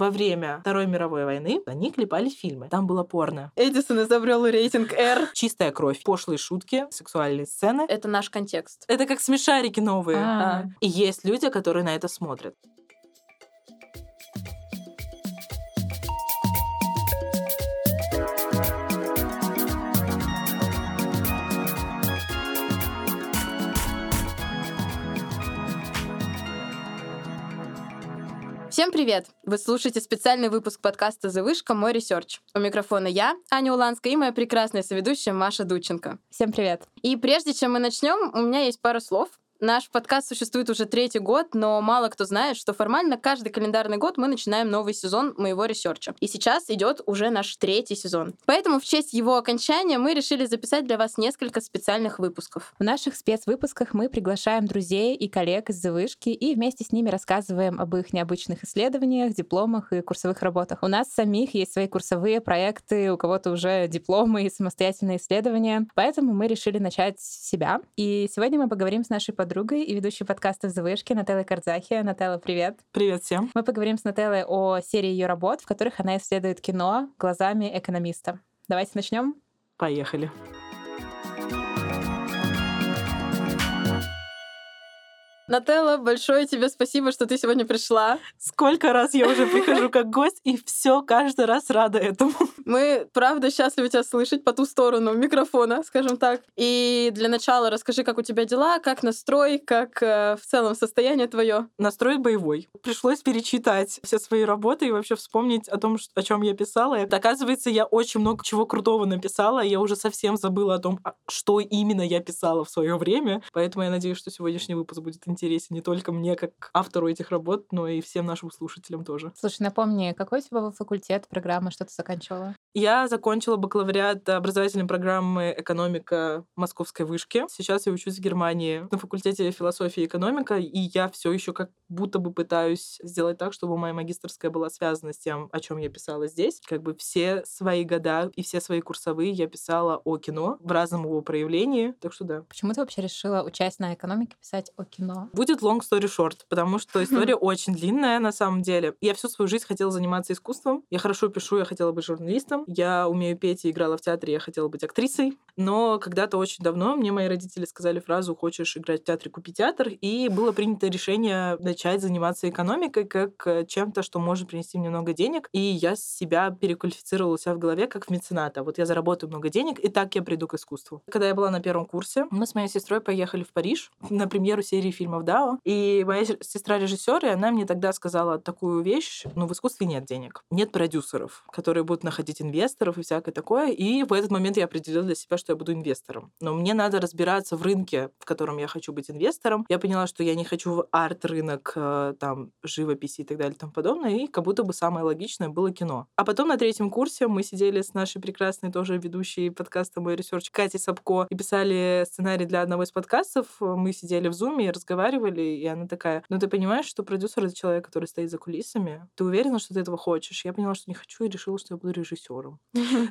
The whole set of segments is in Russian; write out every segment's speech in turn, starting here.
во время Второй мировой войны они клепали фильмы. Там было порно. Эдисон изобрел рейтинг R. Чистая кровь, пошлые шутки, сексуальные сцены. Это наш контекст. Это как смешарики новые. А. И есть люди, которые на это смотрят. Всем привет! Вы слушаете специальный выпуск подкаста «The Вышка. Мой ресерч». У микрофона я, Аня Уланская, и моя прекрасная соведущая Маша Дученко. Всем привет. И прежде чем мы начнем, у меня есть пара слов. Наш подкаст существует уже третий год, но мало кто знает, что формально каждый календарный год мы начинаем новый сезон моего ресерча. И сейчас идет уже наш третий сезон. Поэтому в честь его окончания мы решили записать для вас несколько специальных выпусков. В наших спецвыпусках мы приглашаем друзей и коллег из вышки и вместе с ними рассказываем об их необычных исследованиях, дипломах и курсовых работах. У нас самих есть свои курсовые проекты, у кого-то уже дипломы и самостоятельные исследования. Поэтому мы решили начать с себя. И сегодня мы поговорим с нашей подругой и ведущей подкаста «В вышки» Нателлой Кардзахи. Нателла, привет. Привет всем. Мы поговорим с Нателлой о серии ее работ, в которых она исследует кино глазами экономиста. Давайте начнем. Поехали. Нателла, большое тебе спасибо, что ты сегодня пришла. Сколько раз я уже прихожу как гость, и все каждый раз рада этому. Мы, правда, счастливы тебя слышать по ту сторону микрофона, скажем так. И для начала расскажи, как у тебя дела, как настрой, как э, в целом состояние твое. Настрой боевой. Пришлось перечитать все свои работы и вообще вспомнить о том, о чем я писала. И, оказывается, я очень много чего крутого написала, я уже совсем забыла о том, а, что именно я писала в свое время. Поэтому я надеюсь, что сегодняшний выпуск будет интересен интересен не только мне, как автору этих работ, но и всем нашим слушателям тоже. Слушай, напомни, какой у тебя был факультет, программа, что ты заканчивала? Я закончила бакалавриат образовательной программы «Экономика Московской вышки». Сейчас я учусь в Германии на факультете философии и экономика, и я все еще как будто бы пытаюсь сделать так, чтобы моя магистрская была связана с тем, о чем я писала здесь. Как бы все свои года и все свои курсовые я писала о кино в разном его проявлении, так что да. Почему ты вообще решила, учась на экономике, писать о кино? Будет long story short, потому что история очень длинная на самом деле. Я всю свою жизнь хотела заниматься искусством. Я хорошо пишу, я хотела быть журналистом. Я умею петь и играла в театре, я хотела быть актрисой. Но когда-то очень давно мне мои родители сказали фразу «хочешь играть в театре, купи театр». И было принято решение начать заниматься экономикой как э, чем-то, что может принести мне много денег. И я себя переквалифицировала у себя в голове как в мецената. Вот я заработаю много денег, и так я приду к искусству. Когда я была на первом курсе, мы с моей сестрой поехали в Париж на премьеру серии фильмов DAO. И моя сестра режиссер, и она мне тогда сказала такую вещь, ну, в искусстве нет денег, нет продюсеров, которые будут находить и всякое такое. И в этот момент я определила для себя, что я буду инвестором. Но мне надо разбираться в рынке, в котором я хочу быть инвестором. Я поняла, что я не хочу в арт-рынок, э, там, живописи и так далее и тому подобное, и как будто бы самое логичное было кино. А потом на третьем курсе мы сидели с нашей прекрасной тоже ведущей подкаста «Мой ресерч» Катей Сапко и писали сценарий для одного из подкастов. Мы сидели в зуме и разговаривали, и она такая, ну ты понимаешь, что продюсер это человек, который стоит за кулисами, ты уверена, что ты этого хочешь? Я поняла, что не хочу, и решила, что я буду режиссером.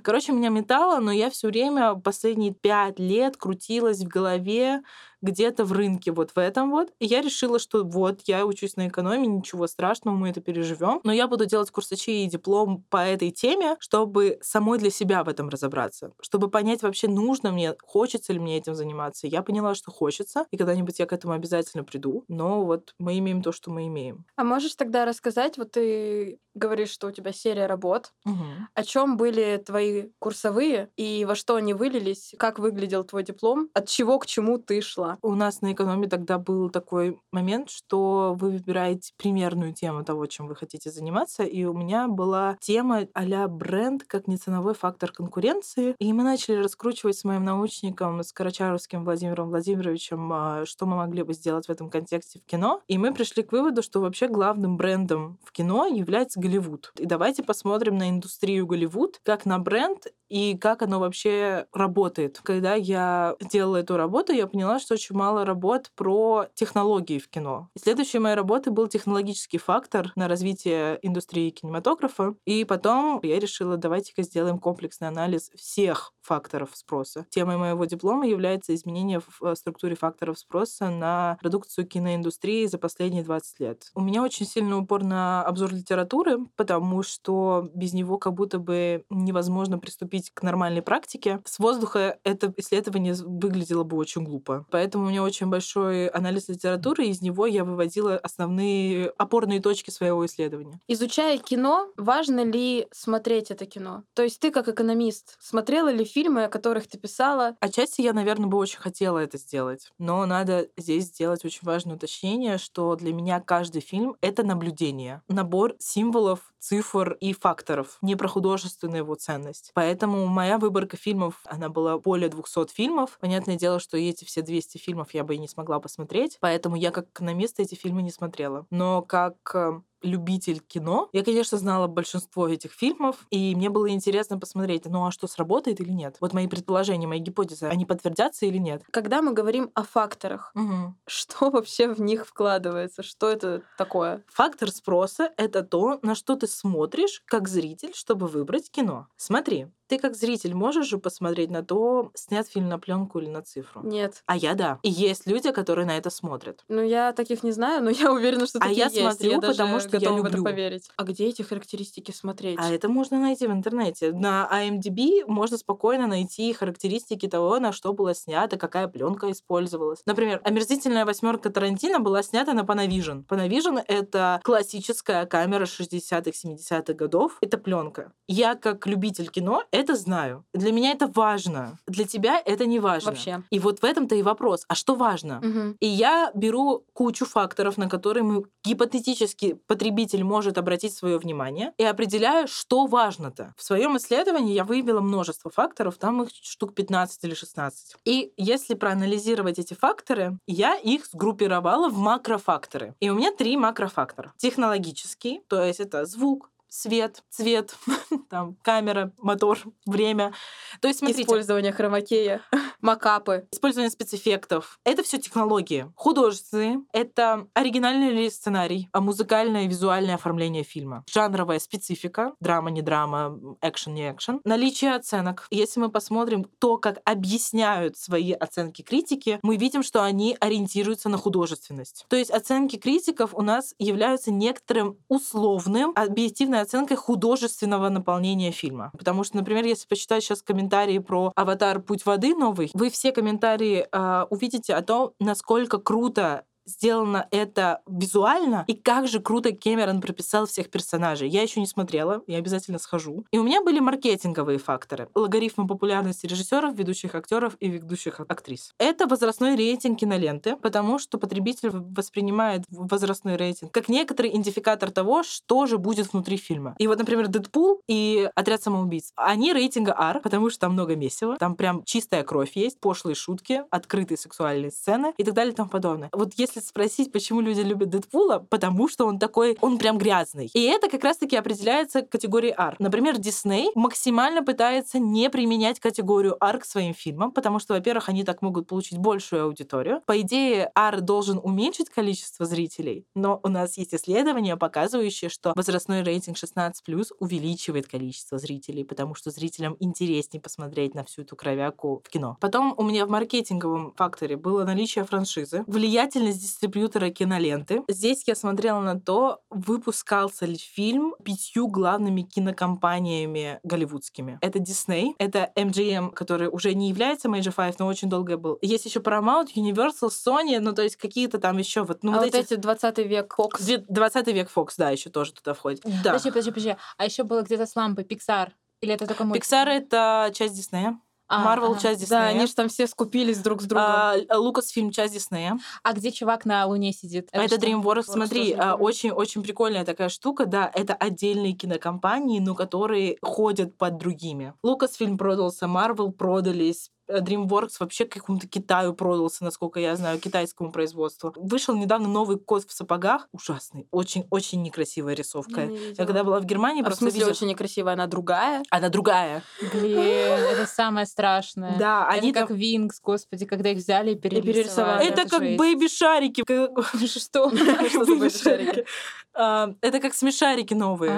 Короче, меня метало, но я все время последние пять лет крутилась в голове где-то в рынке вот в этом вот. И я решила, что вот, я учусь на экономии, ничего страшного, мы это переживем. Но я буду делать курсачи и диплом по этой теме, чтобы самой для себя в этом разобраться. Чтобы понять вообще, нужно мне, хочется ли мне этим заниматься. Я поняла, что хочется, и когда-нибудь я к этому обязательно приду. Но вот мы имеем то, что мы имеем. А можешь тогда рассказать, вот ты говоришь, что у тебя серия работ. Угу. О чем были твои курсовые и во что они вылились? Как выглядел твой диплом? От чего к чему ты шла? У нас на экономии тогда был такой момент, что вы выбираете примерную тему того, чем вы хотите заниматься. И у меня была тема а бренд как неценовой фактор конкуренции. И мы начали раскручивать с моим научником, с Карачаровским Владимиром Владимировичем, а, что мы могли бы сделать в этом контексте в кино. И мы пришли к выводу, что вообще главным брендом в кино является Голливуд. И давайте посмотрим на индустрию Голливуд как на бренд и как оно вообще работает. Когда я делала эту работу, я поняла, что очень мало работ про технологии в кино. И следующей моей работой был технологический фактор на развитие индустрии кинематографа. И потом я решила, давайте-ка сделаем комплексный анализ всех факторов спроса. Темой моего диплома является изменение в э, структуре факторов спроса на продукцию киноиндустрии за последние 20 лет. У меня очень сильный упор на обзор литературы, потому что без него как будто бы невозможно приступить к нормальной практике. С воздуха это исследование выглядело бы очень глупо. Поэтому у меня очень большой анализ литературы, и из него я выводила основные опорные точки своего исследования. Изучая кино, важно ли смотреть это кино? То есть ты как экономист смотрела ли фильм фильмы, о которых ты писала. Отчасти я, наверное, бы очень хотела это сделать. Но надо здесь сделать очень важное уточнение, что для меня каждый фильм — это наблюдение. Набор символов, цифр и факторов, не про художественную его ценность. Поэтому моя выборка фильмов, она была более 200 фильмов. Понятное дело, что эти все 200 фильмов я бы и не смогла посмотреть, поэтому я как экономист эти фильмы не смотрела. Но как э, любитель кино. Я, конечно, знала большинство этих фильмов, и мне было интересно посмотреть, ну а что, сработает или нет? Вот мои предположения, мои гипотезы, они подтвердятся или нет? Когда мы говорим о факторах, угу. что вообще в них вкладывается? Что это такое? Фактор спроса — это то, на что ты смотришь как зритель, чтобы выбрать кино. Смотри, ты как зритель можешь же посмотреть на то, снят фильм на пленку или на цифру? Нет. А я да. И есть люди, которые на это смотрят. Ну, я таких не знаю, но я уверена, что а такие я есть. смотрю, я потому что я люблю. в это поверить. А где эти характеристики смотреть? А это можно найти в интернете. На IMDb можно спокойно найти характеристики того, на что было снято, какая пленка использовалась. Например, омерзительная восьмерка Тарантино была снята на Panavision. Panavision — это классическая камера 60-х, 70-х годов. Это пленка. Я, как любитель кино, это знаю. Для меня это важно. Для тебя это не важно. Вообще. И вот в этом-то и вопрос. А что важно? Угу. И я беру кучу факторов, на которые мы гипотетически потребитель может обратить свое внимание, и определяю, что важно-то. В своем исследовании я выявила множество факторов, там их штук 15 или 16. И если проанализировать эти факторы, я их сгруппировала в макрофакторы. И у меня три макрофактора. Технологический, то есть это звук, свет, цвет, там, камера, мотор, время. То есть, смотрите. Использование хромакея, макапы. Использование спецэффектов. Это все технологии. Художественные — это оригинальный ли сценарий, а музыкальное и визуальное оформление фильма. Жанровая специфика, драма, не драма, экшен, не экшен. Наличие оценок. Если мы посмотрим то, как объясняют свои оценки критики, мы видим, что они ориентируются на художественность. То есть оценки критиков у нас являются некоторым условным, объективно объективной оценкой художественного наполнения фильма. Потому что, например, если почитать сейчас комментарии про «Аватар. Путь воды» новый, вы все комментарии э, увидите о том, насколько круто сделано это визуально, и как же круто Кэмерон прописал всех персонажей. Я еще не смотрела, я обязательно схожу. И у меня были маркетинговые факторы. Логарифмы популярности режиссеров, ведущих актеров и ведущих актрис. Это возрастной рейтинг киноленты, потому что потребитель воспринимает возрастной рейтинг как некоторый идентификатор того, что же будет внутри фильма. И вот, например, Дэдпул и Отряд самоубийц, они рейтинга R, потому что там много месива, там прям чистая кровь есть, пошлые шутки, открытые сексуальные сцены и так далее и тому подобное. Вот если если спросить, почему люди любят Дэдпула, потому что он такой, он прям грязный. И это как раз-таки определяется категорией R. Например, Дисней максимально пытается не применять категорию R к своим фильмам, потому что, во-первых, они так могут получить большую аудиторию. По идее, R должен уменьшить количество зрителей, но у нас есть исследования, показывающие, что возрастной рейтинг 16+, увеличивает количество зрителей, потому что зрителям интереснее посмотреть на всю эту кровяку в кино. Потом у меня в маркетинговом факторе было наличие франшизы, влиятельность дистрибьютора киноленты. Здесь я смотрела на то, выпускался ли фильм пятью главными кинокомпаниями голливудскими. Это Disney, это MGM, который уже не является Major Five, но очень долго был. Есть еще Paramount, Universal, Sony, ну то есть какие-то там еще вот... Ну, а вот, вот эти 20 век Fox. 20 век Fox, да, еще тоже туда входит. Да. Подожди, подожди, подожди. А еще было где-то с лампой Pixar. Или это только мультик? Pixar — это часть Диснея. Марвел ага. часть Диснея. Да, они же там все скупились друг с другом. А, Лукас фильм часть Диснея. А где чувак на Луне сидит? Это, это DreamWorks. Смотри, очень-очень прикольная такая штука. Да, это отдельные кинокомпании, но которые ходят под другими. Лукас фильм продался, Марвел продались, DreamWorks вообще какому-то Китаю продался, насколько я знаю, китайскому производству. Вышел недавно новый кот в сапогах. Ужасный. Очень-очень некрасивая рисовка. Не Я когда была в Германии, А в просто смысле видела- очень некрасивая, она другая? Она другая. Блин, это самое страшное. Да, Это они как там- Винкс, господи, когда их взяли и перерисовали. перерисовали. Это как жесть. бэйби-шарики. Как- Что? Что за Бэйби-шарики? А, Это как смешарики новые.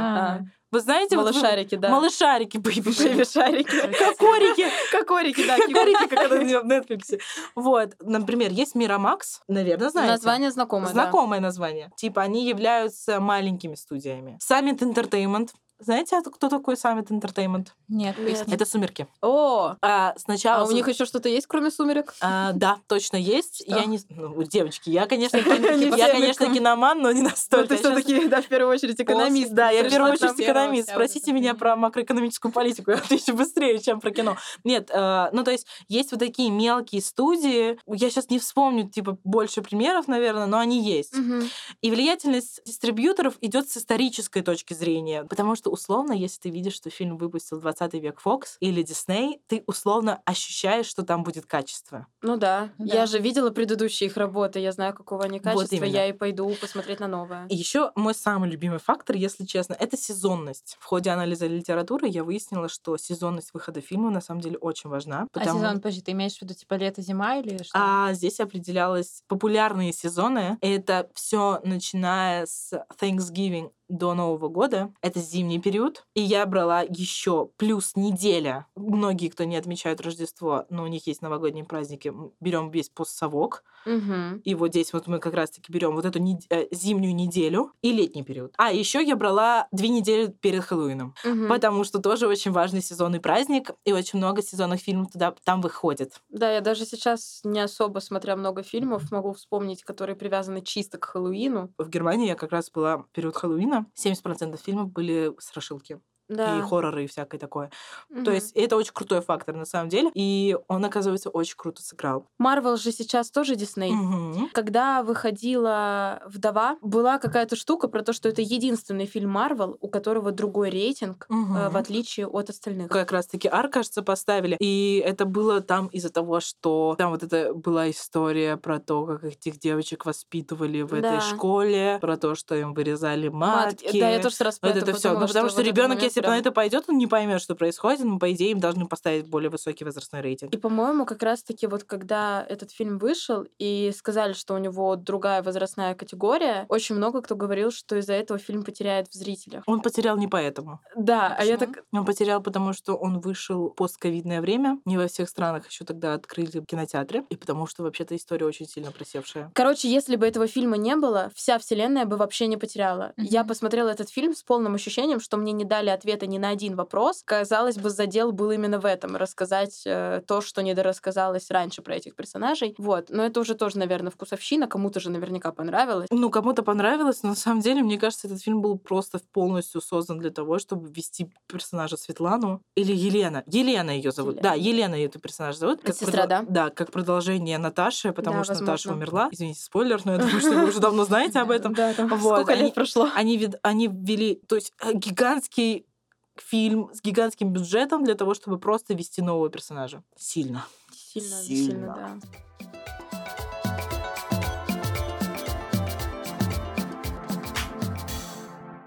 Вы знаете, вот Малышарики, да. Малышарики, бэйби-шарики. Бэйби-шарики. Кокорики. Кокорики, да. Кокорики, как это в Netflix. Вот, например, есть Мирамакс, наверное, знаете. Название знакомое. Знакомое название. Типа они являются маленькими студиями. Summit Entertainment. Знаете, а кто такой Summit Entertainment? Нет, Нет. Это «Сумерки». О, А, сначала... а у них еще что-то есть, кроме сумерек? А, да, точно есть. Что? Я не... Ну, девочки, я, конечно, Не я, все конечно, киноман, но не настолько. ты Я щас- все-таки, да, в первую очередь, экономист. Да, я в первую очередь экономист. Спросите меня про макроэкономическую политику, я отвечу быстрее, чем про кино. Нет, э, ну то есть есть вот такие мелкие студии. Я сейчас не вспомню, типа, больше примеров, наверное, но они есть. И влиятельность дистрибьюторов идет с исторической точки зрения. Потому что, условно, если ты видишь, что фильм выпустил 20 век Fox или Disney, ты условно ощущаешь, что там будет качество. Ну да. Да. Я же видела предыдущие их работы, я знаю, какого они Вот качества, именно. я и пойду посмотреть на новое. И еще мой самый любимый фактор, если честно, это сезонность. В ходе анализа литературы я выяснила, что сезонность выхода фильма на самом деле очень важна. А потому- сезон, подожди, ты имеешь в виду типа лето-зима или что? А здесь определялось популярные сезоны. Это все начиная с Thanksgiving до Нового года. Это зимний период. И я брала еще плюс неделя. Многие, кто не отмечают Рождество, но у них есть новогодние праздники, берем весь постсовок. Мгм. И вот здесь вот мы как раз-таки берем вот эту нед- э, зимнюю неделю и летний период. А еще я брала две недели перед Хэллоуином, Мгм. потому что тоже очень важный сезонный праздник, и очень много сезонных фильмов туда там выходит. Да, я даже сейчас не особо, смотря много фильмов, могу вспомнить, которые привязаны чисто к Хэллоуину. В Германии я как раз была в период Хэллоуина. 70% фильмов были страшилки. Да. И хорроры, и всякое такое. То Мгм. есть это очень крутой фактор на самом деле. И он, оказывается, очень круто сыграл. Марвел же сейчас тоже Дисней. Мгм. Когда выходила «Вдова», была какая-то штука про то, что это единственный фильм Марвел, у которого другой рейтинг, э, Мгм. в отличие от остальных. как раз-таки Ар, кажется, поставили. И это было там из-за того, что там вот это была история про то, как этих девочек воспитывали в Да. этой школе, про то, что им вырезали Матки. матки. Да, я тоже сразу Вот это все. Ну, потому что, вот этот ребенок, момент если прям- на это пойдет, он не поймет, что происходит. Но, по идее, им должны поставить более высокий возрастной рейтинг. И, по-моему, как раз-таки вот когда этот фильм вышел и сказали, что у него другая возрастная категория, очень много кто говорил, что из-за этого фильм потеряет в зрителях. Он потерял не поэтому. Да, а я Почему? так... Он потерял, потому что он вышел постковидное время. Не во всех странах еще тогда открыли кинотеатры. И потому что вообще-то история очень сильно просевшая. Короче, если бы этого фильма не было, вся вселенная бы вообще не потеряла. Я Мгм. посмотрела этот фильм с полным ощущением, что мне не дали ответа ни на один вопрос. Казалось бы, задел был именно в этом. Рассказать э, то, что недорассказалось раньше про этих персонажей. Вот. Но это уже тоже, наверное, вкусовщина. Кому-то же наверняка понравилось. Ну, кому-то понравилось, но на самом деле, мне кажется, этот фильм был просто полностью создан для того, чтобы ввести персонажа Светлану или Елена. Елена ее зовут. Да, Елена. Елена ее персонаж зовут. Сестра, да? Да, как продолжение Наташи, потому Да, что Наташа возможно. умерла. Извините, спойлер, но я думаю, что вы уже давно знаете об этом. Да, там сколько лет прошло. Они, они ввели, то есть э, гигантский фильм с гигантским бюджетом для того, чтобы просто ввести нового персонажа. Сильно. Сильно, Сильно. сильно, да.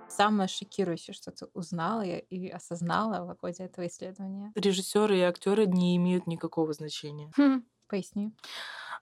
Самое шокирующее, что ты узнала и- и осознала в ходе этого исследования. Режиссеры и актеры не имеют никакого значения. Хм. Поясни.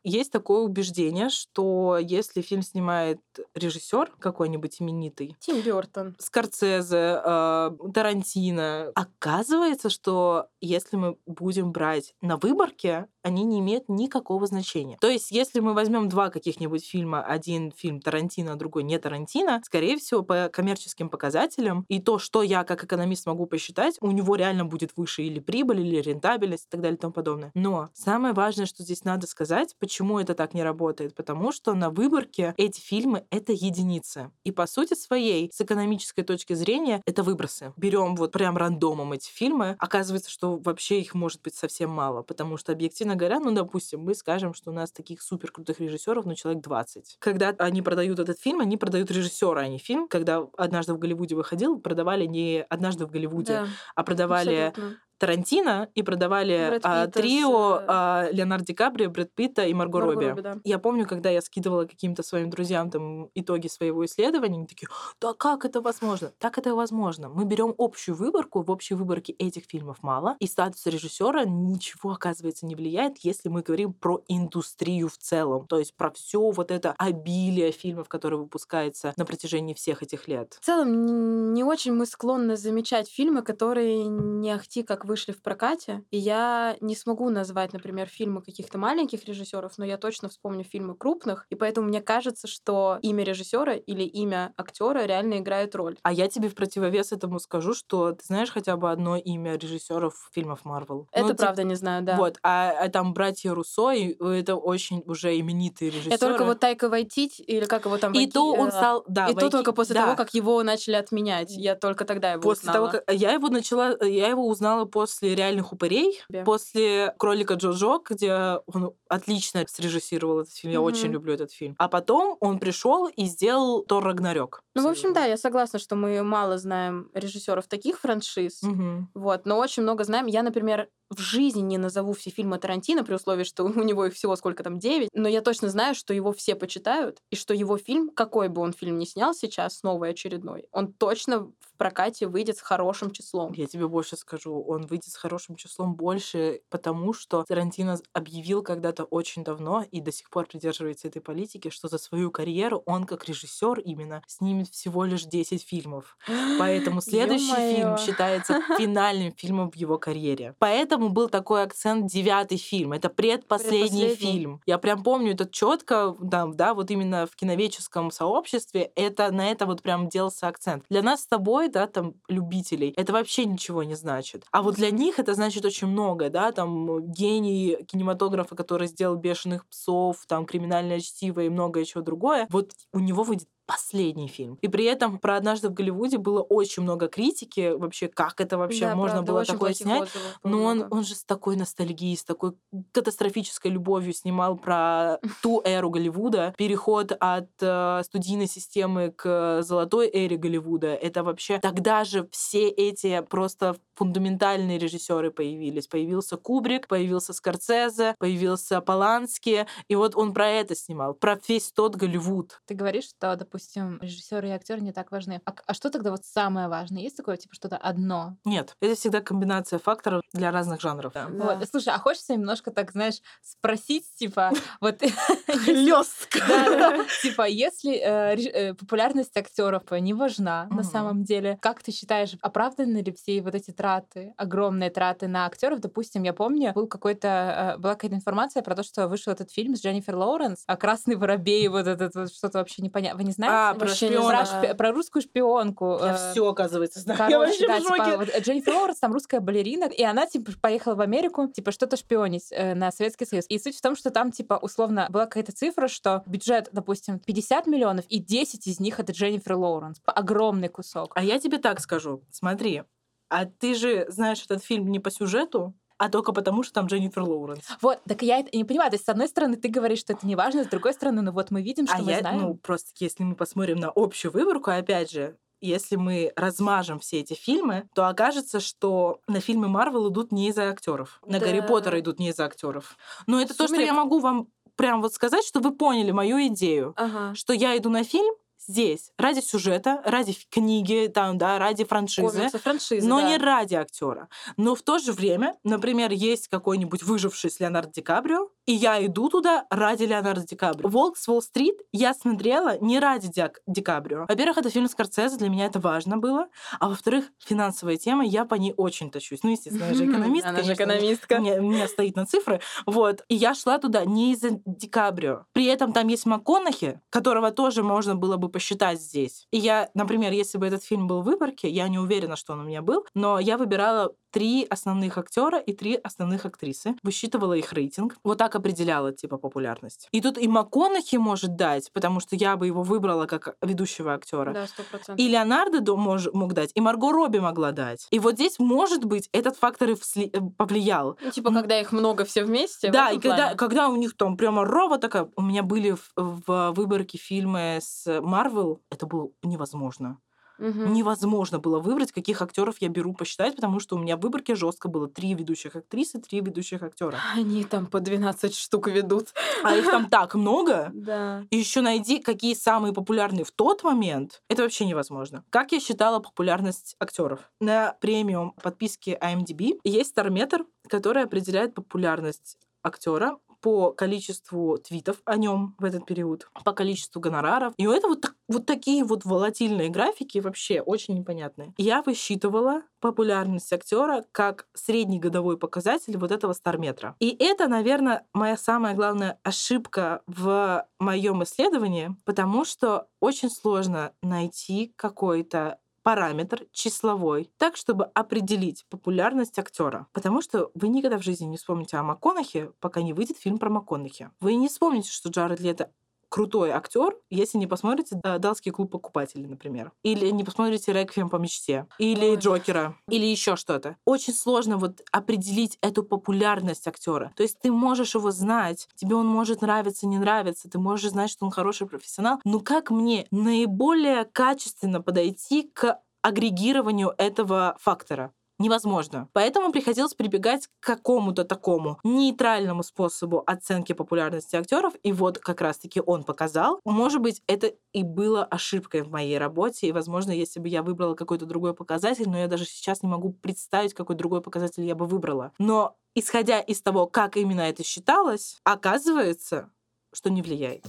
Есть такое убеждение, что если фильм снимает режиссер какой-нибудь именитый, Тим Бёртон. Скорсезе, э, Тарантино, оказывается, что если мы будем брать на выборке, они не имеют никакого значения. То есть, если мы возьмем два каких-нибудь фильма, один фильм Тарантино, другой не Тарантино, скорее всего, по коммерческим показателям, и то, что я как экономист могу посчитать, у него реально будет выше или прибыль, или рентабельность и так далее и тому подобное. Но самое важное, что здесь надо сказать, почему это так не работает, потому что на выборке эти фильмы — это единицы. И по сути своей, с экономической точки зрения, это выбросы. Берем вот прям рандомом эти фильмы, оказывается, что вообще их может быть совсем мало, потому что объективно говоря, ну, допустим, мы скажем, что у нас таких супер крутых режиссеров, ну, человек 20. Когда они продают этот фильм, они продают режиссера, а не фильм. Когда однажды в Голливуде выходил, продавали не однажды в Голливуде, Да, а продавали абсолютно. Тарантино и продавали а, Питта с, трио э, а, Леонардо Ди Каприо, Брэд Питта и Марго, Марго Робби. Робби, да. Я помню, когда я скидывала каким-то своим друзьям там итоги своего исследования, они такие, да как это возможно? Так это возможно. Мы берем общую выборку, в общей выборке этих фильмов мало, и статус режиссера ничего, оказывается, не влияет, если мы говорим про индустрию в целом, то есть про все вот это обилие фильмов, которые выпускается на протяжении всех этих лет. В целом, не очень мы склонны замечать фильмы, которые не ахти как вышли в прокате. И я не смогу назвать, например, фильмы каких-то маленьких режиссеров, но я точно вспомню фильмы крупных. И поэтому мне кажется, что имя режиссера или имя актера реально играет роль. А я тебе в противовес этому скажу, что ты знаешь хотя бы одно имя режиссеров фильмов Марвел? Это Ну, правда не знаю, да. Вот, а, а там братья Руссо, и это очень уже именитые режиссеры. Я только вот Тайка Вайтить, или как его там... И Вайти- то он э, стал, да, и то Вайти- только после да. того, как его начали отменять. Я только тогда его После узнала. того, как я его начала, я его узнала после реальных упырей, Да. после кролика Джоджо, где он отлично срежиссировал этот фильм. Я очень Мгм. люблю этот фильм. А потом он пришел и сделал Тор Рагнарёк. Ну, в общем, да, я согласна, что мы мало знаем режиссеров таких франшиз. Мгм. Вот, но очень много знаем. Я, например, в жизни не назову все фильмы Тарантино, при условии, что у него их всего сколько там, 9, но я точно знаю, что его все почитают, и что его фильм, какой бы он фильм ни снял сейчас, новый, очередной, он точно в прокате выйдет с хорошим числом. Я тебе больше скажу, он выйдет с хорошим числом больше, потому что Тарантино объявил когда-то очень давно и до сих пор придерживается этой политики, что за свою карьеру он как режиссер именно снимет всего лишь 10 фильмов. Поэтому следующий фильм считается финальным фильмом в его карьере. Поэтому был такой акцент девятый фильм. Это предпоследний, Предпоследний. фильм. Я прям помню это четко, да, да, вот именно в киноведческом сообществе это на это вот прям делался акцент. Для нас с тобой, да, там любителей, это вообще ничего не значит. А вот для них это значит очень много, да, там гений кинематографа, который сделал бешеных псов, там криминальное чтиво и многое чего другое. Вот у него выйдет последний фильм. И при этом про «Однажды в Голливуде» было очень много критики, вообще, как это вообще Да, можно правда, было такое снять. отзывов Но он, он же с такой ностальгией, с такой катастрофической любовью снимал про ту эру Голливуда, переход от э, студийной системы к золотой эре Голливуда. Это вообще тогда же все эти просто фундаментальные режиссеры появились. Появился Кубрик, появился Скорцезе, появился Полански, и вот он про это снимал, про весь тот Голливуд. Ты говоришь, что, допустим, режиссеры и актеры не так важны. А, а что тогда вот самое важное? Есть такое, типа, что-то одно? Нет, это всегда комбинация факторов для разных жанров. Да. Вот, слушай, а хочется немножко так, знаешь, спросить, типа, вот... Хлестко. Типа, если э, э, популярность актеров не важна на самом деле, как ты считаешь, оправданы ли все вот эти траты, огромные траты на актеров? Допустим, я помню, был какой-то, э, была какая-то информация про то, что вышел этот фильм с Дженнифер Лоуренс, а «Красный воробей», вот этот вот что-то вообще непонятно. Вы не знаете? А, про про, шпиона. шпи- про русскую шпионку. Я э, все, оказывается, знаю. Я Короче, вообще да, в шоке. типа, вот э, Дженнифер Лоуренс, там русская балерина, и она, типа, поехала в Америку, типа, что-то шпионить э, на Советский Союз. И суть в том, что там, типа, условно, была какая-то цифра, что бюджет, допустим, 50 миллионов, и 10 из них это Дженнифер Лоуренс. Огромный кусок. А я тебе так скажу. Смотри, а ты же знаешь этот фильм не по сюжету, а только потому, что там Дженнифер Лоуренс. Вот, так я это не понимаю. То есть, с одной стороны, ты говоришь, что это не важно, с другой стороны, ну вот мы видим, что а мы я, знаем. ну, просто если мы посмотрим на общую выборку, опять же, если мы размажем все эти фильмы, то окажется, что на фильмы Марвел идут не из-за актеров. На Да. Гарри Поттера идут не из-за актеров. Но это то, что «Сумерек». я могу вам прям вот сказать, что вы поняли мою идею. Ага. Что я иду на фильм здесь ради сюжета, ради книги, там, да, ради франшизы. Комиксы, франшизы, но да. не ради актера. Но в то же время, например, есть какой-нибудь выживший с Леонардо Ди Каприо, и я иду туда ради Леонардо Ди Каприо. «Волк с Уолл-стрит» я смотрела не ради Ди, Ди Каприо. Во-первых, это фильм Скорсезе, для меня это важно было. А во-вторых, финансовая тема, я по ней очень тащусь. Ну, естественно, я же экономист. Она же экономистка. У меня стоит на цифры. Вот. И я шла туда не из-за Ди Каприо. При этом там есть МакКонахи, которого тоже можно было бы посчитать здесь. И я, например, если бы этот фильм был в выборке, я не уверена, что он у меня был, но я выбирала три основных актера и три основных актрисы, высчитывала их рейтинг, вот так определяла типа популярность. И тут и МакКонахи может дать, потому что я бы его выбрала как ведущего актера. Да, сто процентов. И Леонардо до- мож- мог дать, и Марго Робби могла дать. И вот здесь, может быть, этот фактор и всли- э, повлиял. Ну, типа, когда их много все вместе. Да, и когда, плане. когда у них там прямо рова такая... У меня были в, в выборке фильмы с Марвел, это было невозможно. Мгм. Невозможно было выбрать, каких актеров я беру посчитать, потому что у меня в выборке жестко было три ведущих актрисы, три ведущих актера. Они там по 12 штук ведут. А их там так много. Да. И еще найди, какие самые популярные в тот момент. Это вообще невозможно. Как я считала популярность актеров? На премиум подписке IMDb есть старометр, который определяет популярность актера по количеству твитов о нем в этот период, по количеству гонораров. И это вот, так- вот такие вот волатильные графики вообще очень непонятные. Я высчитывала популярность актера как средний годовой показатель вот этого старметра. И это, наверное, моя самая главная ошибка в моем исследовании, потому что очень сложно найти какой-то параметр числовой, так, чтобы определить популярность актера. Потому что вы никогда в жизни не вспомните о МакКонахе, пока не выйдет фильм про МакКонахи. Вы не вспомните, что Джаред Лето крутой актер, если не посмотрите «Далский клуб покупателей», например. Или не посмотрите «Реквием по мечте». Или Ой. «Джокера». Или еще что-то. Очень сложно вот определить эту популярность актера. То есть ты можешь его знать, тебе он может нравиться, не нравиться, ты можешь знать, что он хороший профессионал. Но как мне наиболее качественно подойти к агрегированию этого фактора? Невозможно. Поэтому приходилось прибегать к какому-то такому нейтральному способу оценки популярности актеров. И вот как раз-таки он показал. Может быть, это и было ошибкой в моей работе. И, возможно, если бы я выбрала какой-то другой показатель, но я даже сейчас не могу представить, какой другой показатель я бы выбрала. Но исходя из того, как именно это считалось, оказывается, что не влияет.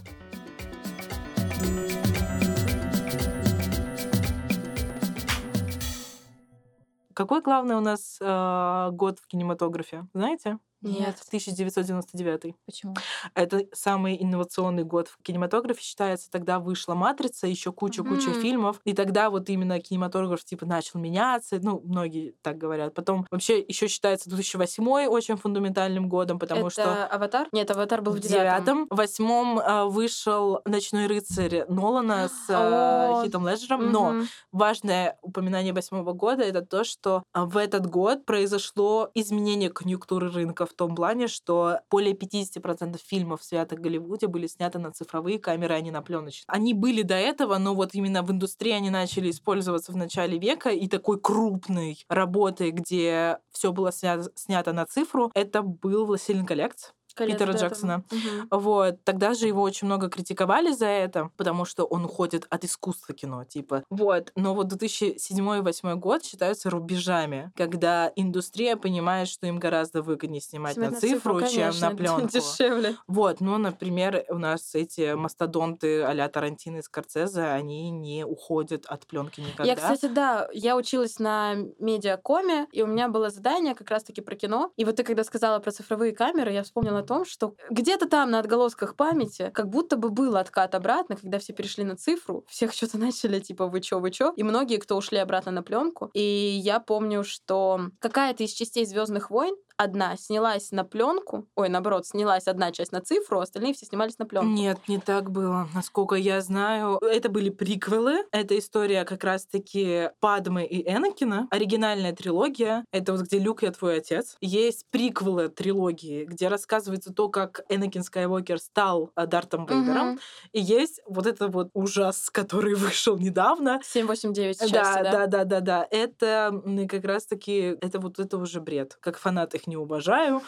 Какой главный у нас э, год в кинематографе? Знаете? Нет. 1999. Почему? Это самый инновационный год в кинематографе считается. Тогда вышла «Матрица», еще куча-куча Мгм. фильмов. И тогда вот именно кинематограф типа начал меняться. Ну, многие так говорят. Потом вообще еще считается 2008 очень фундаментальным годом, потому Это что «Аватар»? Нет, «Аватар» был в девятом. в восьмом э, вышел «Ночной рыцарь» Нолана с э, Хитом Леджером. Но важное упоминание восьмого года это то, что а, в этот год произошло изменение конъюнктуры рынка в том плане, что более 50% фильмов, снятых в Голливуде, были сняты на цифровые камеры, а не на пленочные. Они были до этого, но вот именно в индустрии они начали использоваться в начале века, и такой крупной работой, где все было снято, снято на цифру, это был «Властелин колец». Колец Питера. Джексона. Мгм. Вот. Тогда же его очень много критиковали за это, потому что он уходит от искусства кино, типа. Вот. Но вот 2007-2008 год считаются рубежами, когда индустрия понимает, что им гораздо выгоднее снимать Снимать на цифру, чем конечно, на пленку. Дешевле. Вот, ну, например, у нас эти мастодонты а-ля Тарантино и Скорцезе, они не уходят от пленки никогда. Я, кстати, да, я училась на медиакоме, и у меня было задание как раз-таки про кино. И вот ты когда сказала про цифровые камеры, я вспомнила о том, что где-то там на отголосках памяти как будто бы был откат обратно, когда все перешли на цифру, всех что-то начали, типа, вы чё, вы чё? И многие, кто ушли обратно на пленку. И я помню, что какая-то из частей Звездных войн одна снялась на пленку, ой, наоборот, снялась одна часть на цифру, остальные все снимались на пленку. Нет, не так было. Насколько я знаю, это были приквелы. Это история как раз-таки Падмы и Энакина. Оригинальная трилогия. Это вот где Люк, я твой отец. Есть приквелы трилогии, где рассказывается то, как Энакин Скайуокер стал а, Дартом Вейдером. Мгм. И есть вот это вот ужас, который вышел недавно. 7, 8, 9 части, да, да? да, да, да, да. Это как раз-таки, это вот это уже бред. Как фанат их не уважаю.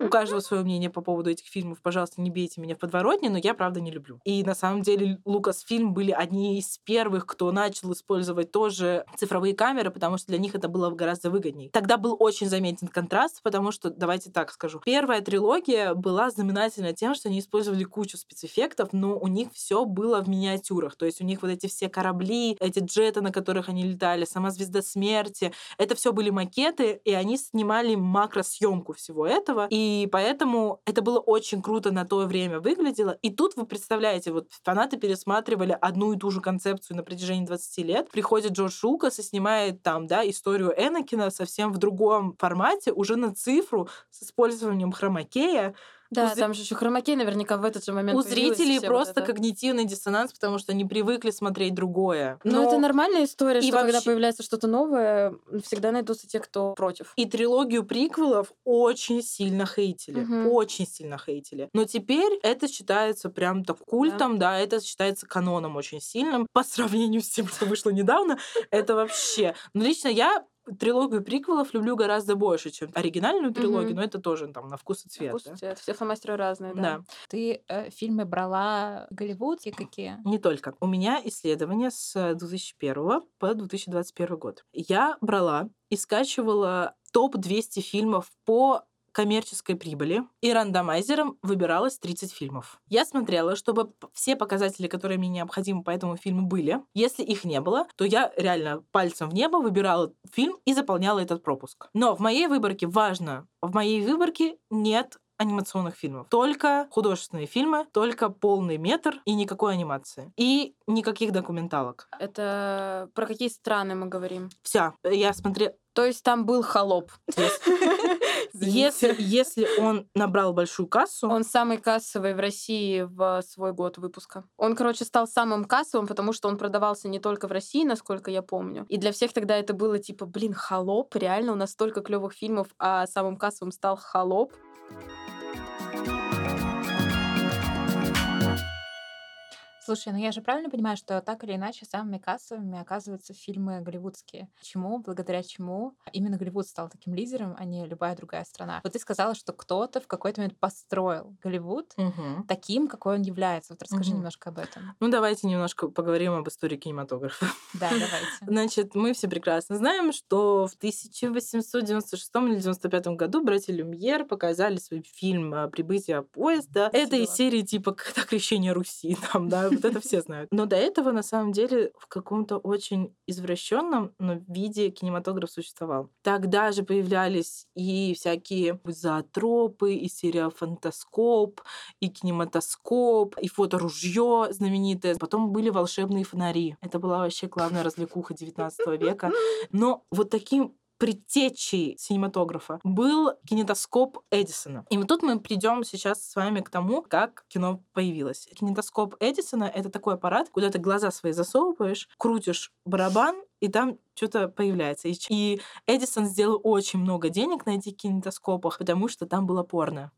У каждого свое мнение по поводу этих фильмов. Пожалуйста, не бейте меня в подворотне, но я, правда, не люблю. И на самом деле Лукас фильм были одни из первых, кто начал использовать тоже цифровые камеры, потому что для них это было гораздо выгоднее. Тогда был очень заметен контраст, потому что, давайте так скажу, первая трилогия была знаменательна тем, что они использовали кучу спецэффектов, но у них все было в миниатюрах. То есть у них вот эти все корабли, эти джеты, на которых они летали, сама звезда смерти, это все были макеты, и они снимали макросъемку всего этого. И поэтому это было очень круто на то время выглядело. И тут вы представляете, вот фанаты пересматривали одну и ту же концепцию на протяжении 20 лет. Приходит Джордж Лукас и снимает там, да, историю Энакина совсем в другом формате, уже на цифру, с использованием хромакея. Да, У там же еще хромакей наверняка в этот же момент У зрителей вот просто это. когнитивный диссонанс, потому что они привыкли смотреть другое. Ну, это Но нормальная история, И что когда вообще- появляется что-то новое, всегда найдутся те, кто против. И трилогию приквелов очень сильно хейтили. Мгм. Очень сильно хейтили. Но теперь это считается прям так культом, да. это считается каноном очень сильным. По сравнению с тем, что вышло недавно, это вообще... Ну, лично я трилогию приквелов люблю гораздо больше, чем оригинальную трилогию, Мгм. но это тоже там на вкус и цвет. Вкус да. и цвет. Все фломастеры разные, да. Да. Ты э, фильмы брала голливудские какие? Не только. У меня исследование с 2001 по 2021 год. Я брала и скачивала топ-200 фильмов по коммерческой прибыли, и рандомайзером выбиралось 30 фильмов. Я смотрела, чтобы все показатели, которые мне необходимы по этому фильму, были. Если их не было, то я реально пальцем в небо выбирала фильм и заполняла этот пропуск. Но в моей выборке важно, в моей выборке нет анимационных фильмов. Только художественные фильмы, только полный метр и никакой анимации. И никаких документалок. Это про какие страны мы говорим? Вся. Я смотрела... То есть там был холоп. Если, если он набрал большую кассу, Он самый кассовый в России в свой год выпуска. Он, короче, стал самым кассовым, потому что он продавался не только в России, насколько я помню. И для всех тогда это было типа, блин, холоп, реально, у нас столько клевых фильмов, а самым кассовым стал холоп. Слушай, ну я же правильно понимаю, что так или иначе самыми кассовыми оказываются фильмы голливудские. Почему? Благодаря чему именно Голливуд стал таким лидером, а не любая другая страна? Вот ты сказала, что кто-то в какой-то момент построил Голливуд Мгм. таким, какой он является. Вот расскажи Мгм. немножко об этом. Ну, давайте немножко поговорим об истории кинематографа. Да, давайте. Значит, мы все прекрасно знаем, что в 1896 или 95 году братья Люмьер показали свой фильм «Прибытие поезда». Это из серии типа «Когда крещение Руси», там, да, вот это все знают. Но до этого, на самом деле, в каком-то очень извращенном но виде кинематограф существовал. Тогда же появлялись и всякие зоотропы, и серия «Фантаскоп», и кинематоскоп, и фоторужье знаменитое. Потом были волшебные фонари. Это была вообще главная развлекуха 19 века. Но вот таким предтечей синематографа был кинетоскоп Эдисона. И вот тут мы придем сейчас с вами к тому, как кино появилось. Кинетоскоп Эдисона — это такой аппарат, куда ты глаза свои засовываешь, крутишь барабан, и там что-то появляется. И, Эдисон сделал очень много денег на этих кинетоскопах, потому что там было порно.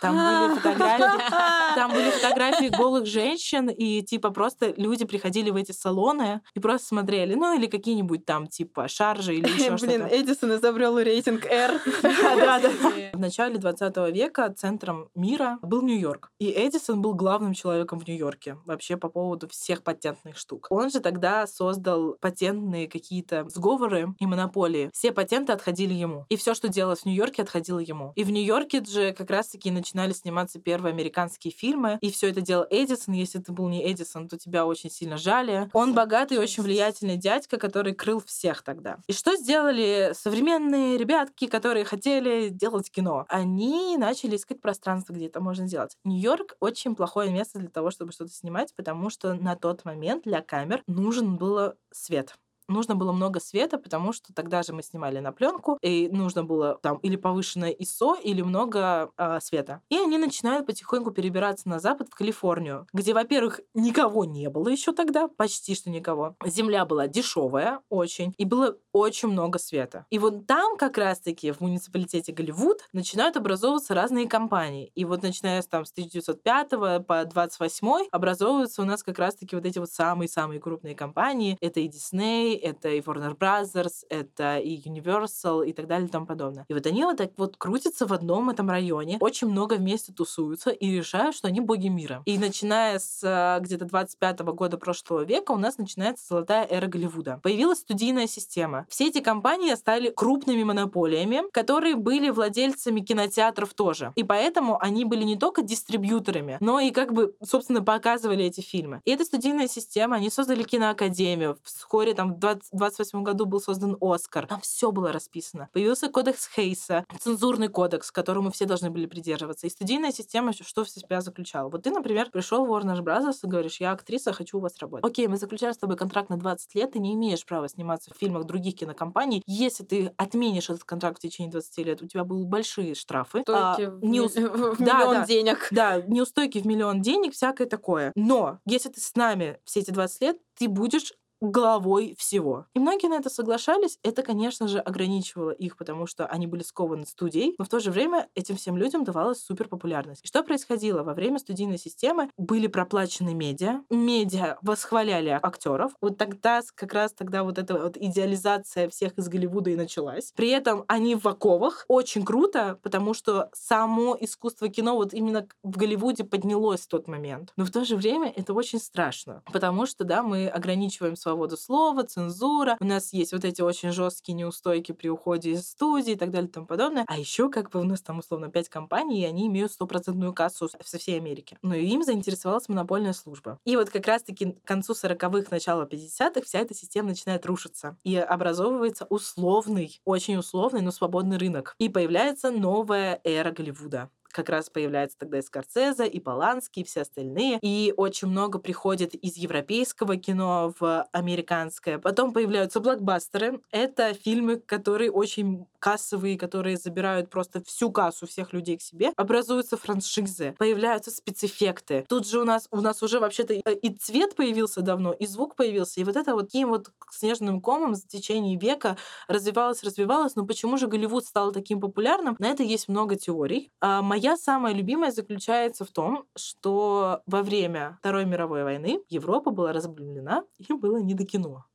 Там были фотографии, там были фотографии голых женщин, и типа просто люди приходили в эти салоны и просто смотрели, ну или какие-нибудь там типа шаржи или еще Блин, что-то. Эдисон изобрел рейтинг R. В начале 20 века центром мира был Нью-Йорк. И Эдисон был главным человеком в Нью-Йорке вообще по поводу всех патентных штук. Он же тогда создал патентные какие-то сговоры и монополии. Все патенты отходили ему. И все, что делалось в Нью-Йорке, отходило ему. И в Нью-Йорке же как раз-таки начинали сниматься первые американские фильмы. И все это делал Эдисон. Если ты был не Эдисон, то тебя очень сильно жали. Он богатый, очень влиятельный дядька, который крыл всех тогда. И что сделали современные ребятки, которые хотели делать кино? Они начали искать пространство, где это можно сделать. Нью-Йорк очень плохое место для того, чтобы что-то снимать, потому что на тот момент для камер нужен был свет нужно было много света, потому что тогда же мы снимали на пленку, и нужно было там или повышенное ISO, или много а, света. И они начинают потихоньку перебираться на запад, в Калифорнию, где, во-первых, никого не было еще тогда, почти что никого. Земля была дешевая очень, и было очень много света. И вот там как раз-таки в муниципалитете Голливуд начинают образовываться разные компании. И вот начиная с, там, с 1905 по 28 образовываются у нас как раз-таки вот эти вот самые-самые крупные компании. Это и Disney, это и Warner Brothers, это и Universal и так далее и тому подобное. И вот они вот так вот крутятся в одном этом районе, очень много вместе тусуются и решают, что они боги мира. И начиная с э, где-то 25 года прошлого века у нас начинается золотая эра Голливуда. Появилась студийная система. Все эти компании стали крупными монополиями, которые были владельцами кинотеатров тоже. И поэтому они были не только дистрибьюторами, но и как бы, собственно, показывали эти фильмы. И эта студийная система, они создали киноакадемию. Вскоре там в 1928 году был создан Оскар. Там все было расписано. Появился кодекс Хейса, цензурный кодекс, которому все должны были придерживаться. И студийная система что в себя заключала? Вот ты, например, пришел в Warner Bros. и говоришь, я актриса, хочу у вас работать. Окей, мы заключаем с тобой контракт на 20 лет, ты не имеешь права сниматься в фильмах других кинокомпаний. Если ты отменишь этот контракт в течение 20 лет, у тебя будут большие штрафы. Стойки а, в, неус... в да, миллион да, денег. Да, неустойки в миллион денег, всякое такое. Но если ты с нами все эти 20 лет, ты будешь головой всего. И многие на это соглашались. Это, конечно же, ограничивало их, потому что они были скованы студией, но в то же время этим всем людям давалась супер популярность. И что происходило? Во время студийной системы были проплачены медиа, медиа восхваляли актеров. Вот тогда, как раз тогда вот эта вот идеализация всех из Голливуда и началась. При этом они в оковах. Очень круто, потому что само искусство кино вот именно в Голливуде поднялось в тот момент. Но в то же время это очень страшно, потому что, да, мы ограничиваем свою свободу слова, цензура. У нас есть вот эти очень жесткие неустойки при уходе из студии и так далее и тому подобное. А еще как бы у нас там условно пять компаний, и они имеют стопроцентную кассу со всей Америки. Но им заинтересовалась монопольная служба. И вот как раз-таки к концу 40-х, начало 50-х вся эта система начинает рушиться. И образовывается условный, очень условный, но свободный рынок. И появляется новая эра Голливуда как раз появляется тогда и Скорсезе, и Поланский, и все остальные. И очень много приходит из европейского кино в американское. Потом появляются блокбастеры. Это фильмы, которые очень кассовые, которые забирают просто всю кассу всех людей к себе. Образуются франшизы, появляются спецэффекты. Тут же у нас, у нас уже вообще-то и цвет появился давно, и звук появился. И вот это вот таким вот снежным комом в течение века развивалось, развивалось. Но почему же Голливуд стал таким популярным? На это есть много теорий. А моя Моя самая любимая заключается в том, что во время Второй мировой войны Европа была разблюблена, и было не до кино.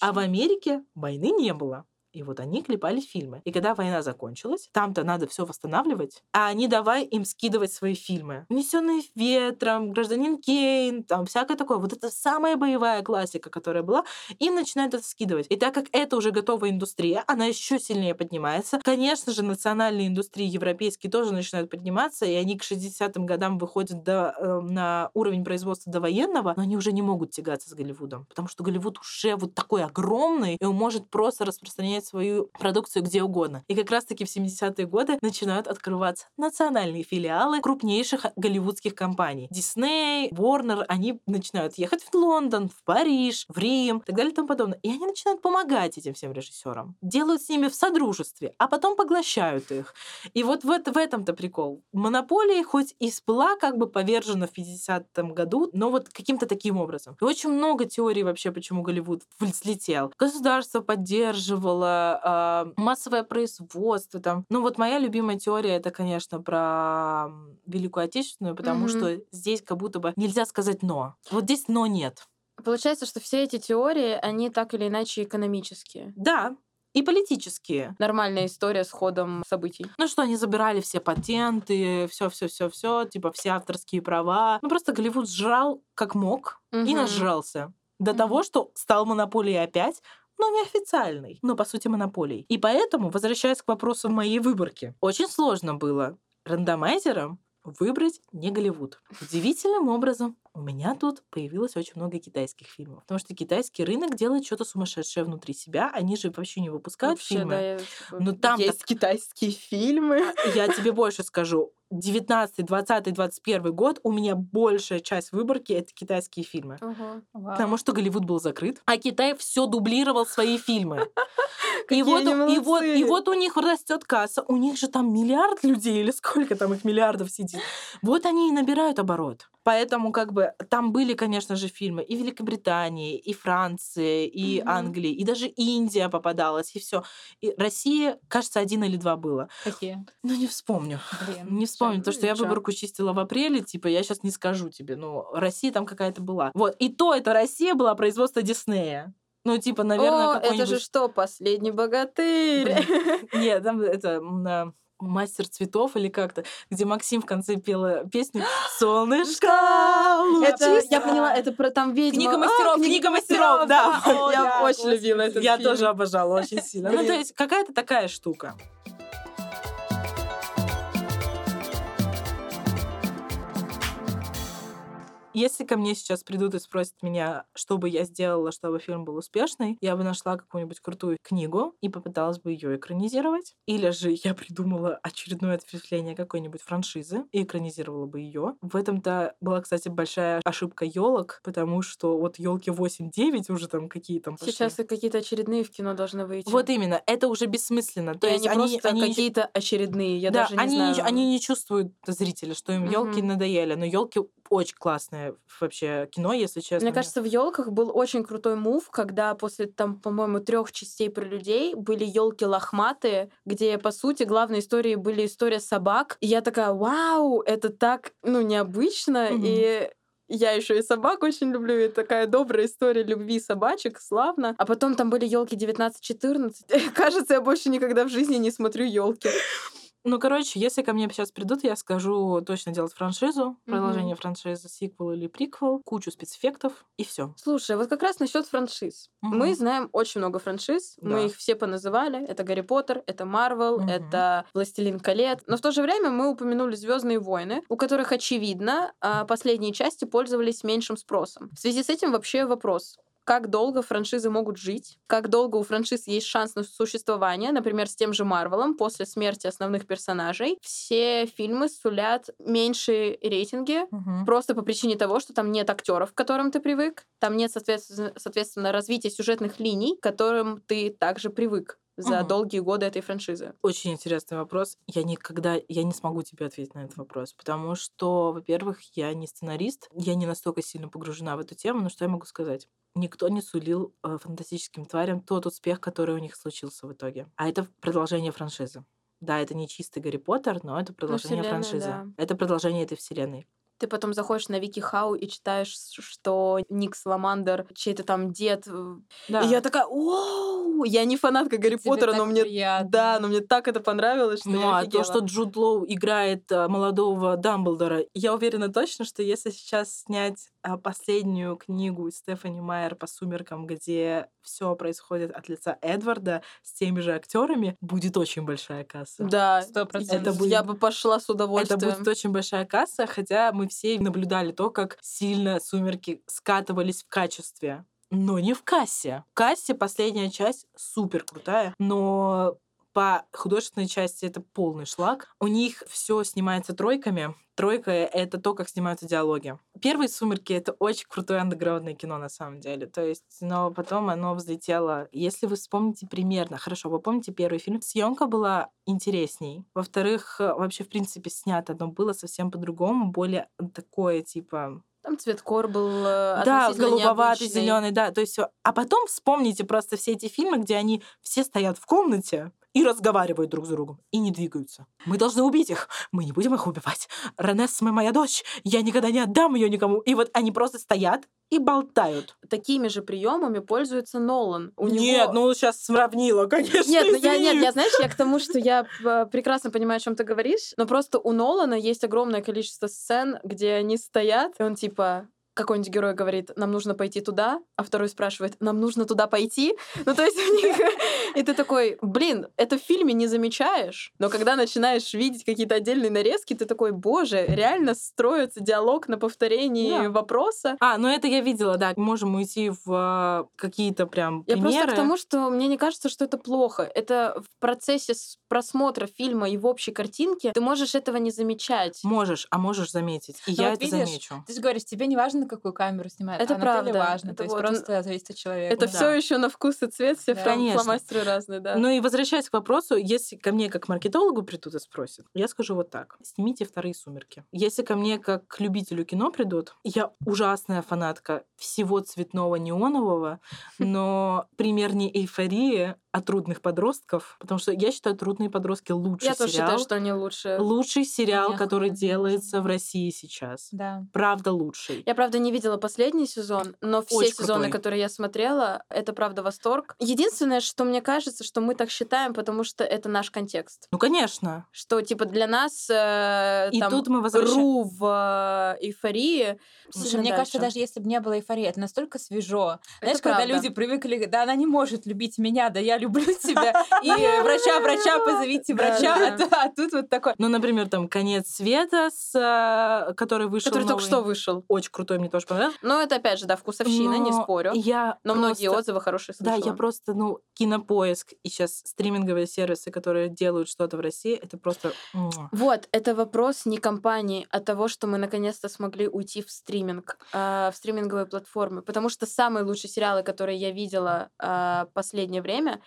А в Америке войны не было. И вот они клепали фильмы. И когда война закончилась, там-то надо все восстанавливать, а они давай им скидывать свои фильмы. Унесенные ветром, гражданин Кейн, там всякое такое. Вот это самая боевая классика, которая была, им начинают это скидывать. И так как это уже готовая индустрия, она еще сильнее поднимается. Конечно же, национальные индустрии европейские тоже начинают подниматься, и они к 60-м годам выходят до, э, на уровень производства до военного, но они уже не могут тягаться с Голливудом, потому что Голливуд уже вот такой огромный, и он может просто распространять свою продукцию где угодно. И как раз-таки в 70-е годы начинают открываться национальные филиалы крупнейших голливудских компаний. Дисней, Warner, они начинают ехать в Лондон, в Париж, в Рим и так далее и тому подобное. И они начинают помогать этим всем режиссерам. Делают с ними в содружестве, а потом поглощают их. И вот в, в этом-то прикол. Монополия хоть и была как бы повержена в 50-м году, но вот каким-то таким образом. И очень много теорий вообще, почему Голливуд взлетел. Государство поддерживало массовое производство там. Ну вот моя любимая теория это, конечно, про Великую Отечественную, потому mm-hmm. что здесь как будто бы нельзя сказать но. Вот здесь но нет. Получается, что все эти теории, они так или иначе экономические. Да, и политические. Нормальная история с ходом событий. Ну что, они забирали все патенты, все, все, все, все, типа все авторские права. Ну просто Голливуд сжал как мог угу. и нажрался до угу. того, что стал монополией опять, но неофициальный, но по сути монополией. И поэтому, возвращаясь к вопросу моей выборки, очень сложно было рандомайзером выбрать не Голливуд. Удивительным образом у меня тут появилось очень много китайских фильмов. Потому что китайский рынок делает что-то сумасшедшее внутри себя. Они же вообще не выпускают вообще, фильмы. Да, я... Но там есть так... китайские фильмы. А, я тебе больше скажу. 19, 20, 21 год у меня большая часть выборки это китайские фильмы. Угу. Потому что Голливуд был закрыт, а Китай все дублировал свои фильмы. И вот, и, вот, и вот у них растет касса, у них же там миллиард людей, или сколько там их миллиардов сидит. Вот они и набирают оборот. Поэтому как бы там были, конечно же, фильмы и Великобритании, и Франции, и угу. Англии, и даже Индия попадалась, и все. И Россия, кажется, один или два было. Какие? Ну, не вспомню. Блин, не вспомню, потому что я выборку чистила в апреле, типа, я сейчас не скажу тебе, но Россия там какая-то была. Вот, и то это Россия была производство Диснея. Ну, типа, наверное, О, это же что, последний богатырь? Нет, там это мастер цветов или как-то, где Максим в конце пела песню «Солнышко Это, я поняла, это про там ведьма. Книга мастеров, а, книга мастеров, да. Я очень любила этот Я тоже обожала очень сильно. Ну, то есть какая-то такая штука. Если ко мне сейчас придут и спросят меня, что бы я сделала, чтобы фильм был успешный, я бы нашла какую-нибудь крутую книгу и попыталась бы ее экранизировать. Или же я придумала очередное ответвление какой-нибудь франшизы и экранизировала бы ее. В этом-то была, кстати, большая ошибка елок, потому что вот елки 8-9 уже там какие там пошли. Сейчас и какие-то очередные в кино должны выйти. Вот именно, это уже бессмысленно. То есть они, просто они какие-то очередные, я да, даже не они, знаю. Не, они не чувствуют зрителя, что им елки Мгм. надоели. Но елки очень классное вообще кино, если честно. Мне кажется, в елках был очень крутой мув, когда после там, по-моему, трех частей про людей были елки лохматые, где, по сути, главной историей были история собак. И я такая, вау, это так, ну, необычно. Мгм. И я еще и собак очень люблю, и такая добрая история любви собачек, славно. А потом там были елки 19-14. Кажется, я больше никогда в жизни не смотрю елки. Ну, короче, если ко мне сейчас придут, я скажу точно делать франшизу, продолжение франшизы, сиквел или приквел, кучу спецэффектов и все. Слушай, вот как раз насчет франшиз. Мы знаем очень много франшиз, Да. мы их все поназывали. Это Гарри Поттер, это Марвел, Мгм. это Властелин колец. Но в то же время мы упомянули Звездные войны, у которых, очевидно, а, последние части пользовались меньшим спросом. В связи с этим вообще вопрос. Как долго франшизы могут жить? Как долго у франшиз есть шанс на существование? Например, с тем же Марвелом после смерти основных персонажей. Все фильмы сулят меньшие рейтинги, Просто по причине того, что там нет актеров, к которым ты привык, там нет, соответственно, соответственно развития сюжетных линий, к которым ты также привык за Мгм. долгие годы этой франшизы. Очень интересный вопрос. Я никогда, я не смогу тебе ответить на этот вопрос, потому что, во-первых, я не сценарист, я не настолько сильно погружена в эту тему, но что я могу сказать? Никто не сулил э, фантастическим тварям тот успех, который у них случился в итоге. А это продолжение франшизы. Да, это не чистый Гарри Поттер, но это продолжение вселенная, франшизы. да. Это продолжение этой вселенной. Ты потом заходишь на Вики Хау и читаешь, что Ник Саламандер, чей-то там дед. э, Да. И я такая, оу! Я не фанатка Гарри Тебе Поттера, но мне... приятно. Да, но мне так это понравилось, что Ну, я а то, офигела. что Джуд Лоу играет а, молодого Дамблдора, я уверена точно, что если сейчас снять последнюю книгу Стефани Майер по «Сумеркам», где все происходит от лица Эдварда с теми же актерами, будет очень большая касса. Да, Сто процентов. Это будет- я бы пошла с Это удовольствием. будет очень большая касса, хотя мы все наблюдали то, как сильно «Сумерки» скатывались в качестве. Но не в кассе. В кассе последняя часть супер крутая, но по художественной части это полный шлак. У них все снимается тройками. Тройка — это то, как снимаются диалоги. Первые «Сумерки» — это очень крутое андеграундное кино на самом деле. То есть, но потом оно взлетело. Если вы вспомните примерно, хорошо, вы помните первый фильм, съемка была интересней. Во-вторых, вообще, в принципе, снято оно было совсем по-другому, более такое, типа, Там цветкор был э, да, голубоватый, зеленый, да. То есть, а потом вспомните просто все эти фильмы, где они все стоят в комнате и разговаривают друг с другом и не двигаются. Мы должны убить их. Мы не будем их убивать. Ренесме моя дочь. Я никогда не отдам ее никому. И вот они просто стоят и болтают. Такими же приемами пользуется Нолан. У Нет, него... ну сейчас сравнила, конечно. Нет, ну я, нет, я, знаешь, я к тому, что я э, прекрасно понимаю, о чем ты говоришь, но просто у Нолана есть огромное количество сцен, где они стоят, и он типа какой-нибудь герой говорит, нам нужно пойти туда, а второй спрашивает, нам нужно туда пойти. Ну, то есть у них... И ты такой, блин, это в фильме не замечаешь, но когда начинаешь видеть какие-то отдельные нарезки, ты такой, боже, реально строится диалог на повторении Да. вопроса. А, ну это я видела, да. Можем уйти в э, какие-то прям Я примеры. просто к тому, что мне не кажется, что это плохо. Это в процессе просмотра фильма и в общей картинке ты можешь этого не замечать. Можешь, а можешь заметить. И Ну я вот это видишь, замечу. Ты же говоришь, тебе не важно, на какую камеру снимают. Это а на правда. важно. Это То есть вот, просто зависит от человека. Это да. все еще на вкус и цвет, все Да. фломастеры разные, да. Ну и возвращаясь к вопросу, если ко мне как маркетологу придут и спросят, я скажу вот так. Снимите вторые «Сумерки». Если ко мне как к любителю кино придут, я ужасная фанатка всего цветного неонового, но пример не эйфории, а трудных подростков, потому что я считаю «Трудные подростки» лучший Я тоже сериал. считаю, что они лучше. Лучший сериал, Мне который охуенно делается в России сейчас. Да. Правда лучший. Я, правда, не видела последний сезон, но все Очень сезоны, крутой. которые я смотрела, это, правда, восторг. Единственное, что мне кажется, что мы так считаем, потому что это наш контекст. Ну, конечно. Что, типа, для нас э, И там, тут мы возвращаемся... Ру в э, эйфории Слушай, мне кажется, даже если бы не было эйфории, это настолько свежо. Это Знаешь, когда правда. люди привыкли, да, она не может любить меня, да я люблю тебя, и врача, врача, позовите врача, Да, а, а тут вот такой. Ну, например, там «Конец света», с, э, который вышел Который только новый. что вышел. Очень крутой, мне тоже понравился. Но это, опять же, да, вкусовщина, не Но спорю. Я Но многие просто- отзывы хорошие Да, слышала. я просто, ну, кинопоиск и сейчас стриминговые сервисы, которые делают что-то в России, это просто... Вот, это вопрос не компании, а того, что мы наконец-то смогли уйти в стриминг, а, в стриминговые платформы. Потому что самые лучшие сериалы, которые я видела а, последнее время,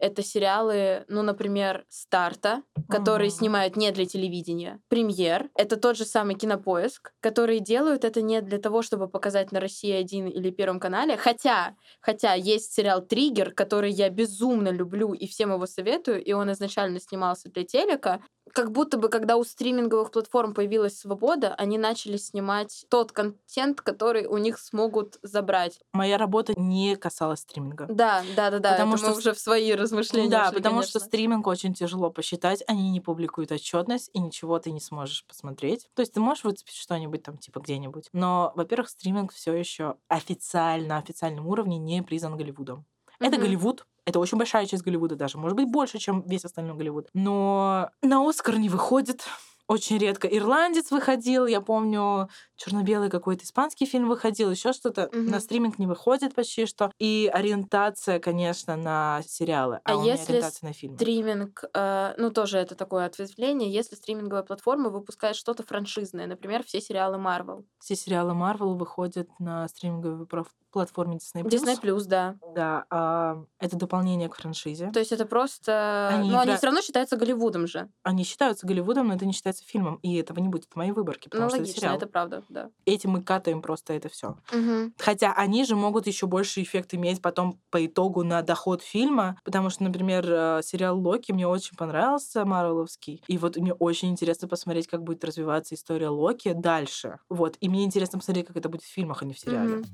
это сериалы, ну, например, Старта, которые Мгм. снимают не для телевидения. Премьер. Это тот же самый кинопоиск, которые делают это не для того, чтобы показать на России 1 или Первом канале. Хотя, хотя есть сериал Триггер, который я безумно люблю и всем его советую, и он изначально снимался для телека. Как будто бы, когда у стриминговых платформ появилась свобода, они начали снимать тот контент, который у них смогут забрать. Моя работа не касалась стриминга. Да, да, да, да. Потому это мы что уже в свои размышления. Да, потому что конечно. стриминг очень тяжело посчитать, они не публикуют отчетность, и ничего ты не сможешь посмотреть. То есть ты можешь выцепить что-нибудь там типа где-нибудь. Но, во-первых, стриминг все еще официально, на официальном уровне не признан Голливудом. Это Мгм. Голливуд, это очень большая часть Голливуда даже, может быть, больше, чем весь остальной Голливуд. Но на Оскар не выходит. Очень редко. Ирландец выходил, я помню, черно-белый какой-то испанский фильм выходил, еще что-то. Мгм. На стриминг не выходит почти что. И ориентация, конечно, на сериалы, а, А у меня если ориентация на фильмы. Стриминг, э, ну тоже это такое ответвление, если стриминговая платформа выпускает что-то франшизное, например, все сериалы Marvel. Все сериалы Marvel выходят на стриминговой платформе Disney+. Disney Plus, да. Да, а, это дополнение к франшизе. То есть это просто... Они ну, они игра- все равно считаются Голливудом же. Они считаются Голливудом, но это не считается фильмом, и этого не будет в моей выборке, потому Ну, что логично, это сериал. это правда, да. Этим мы катаем просто это все. Мгм. Хотя они же могут еще больше эффект иметь потом по итогу на доход фильма, потому что, например, э, сериал Локи мне очень понравился, Марвеловский, и вот мне очень интересно посмотреть, как будет развиваться история Локи дальше. Вот, и мне интересно посмотреть, как это будет в фильмах, а не в сериале. Мгм.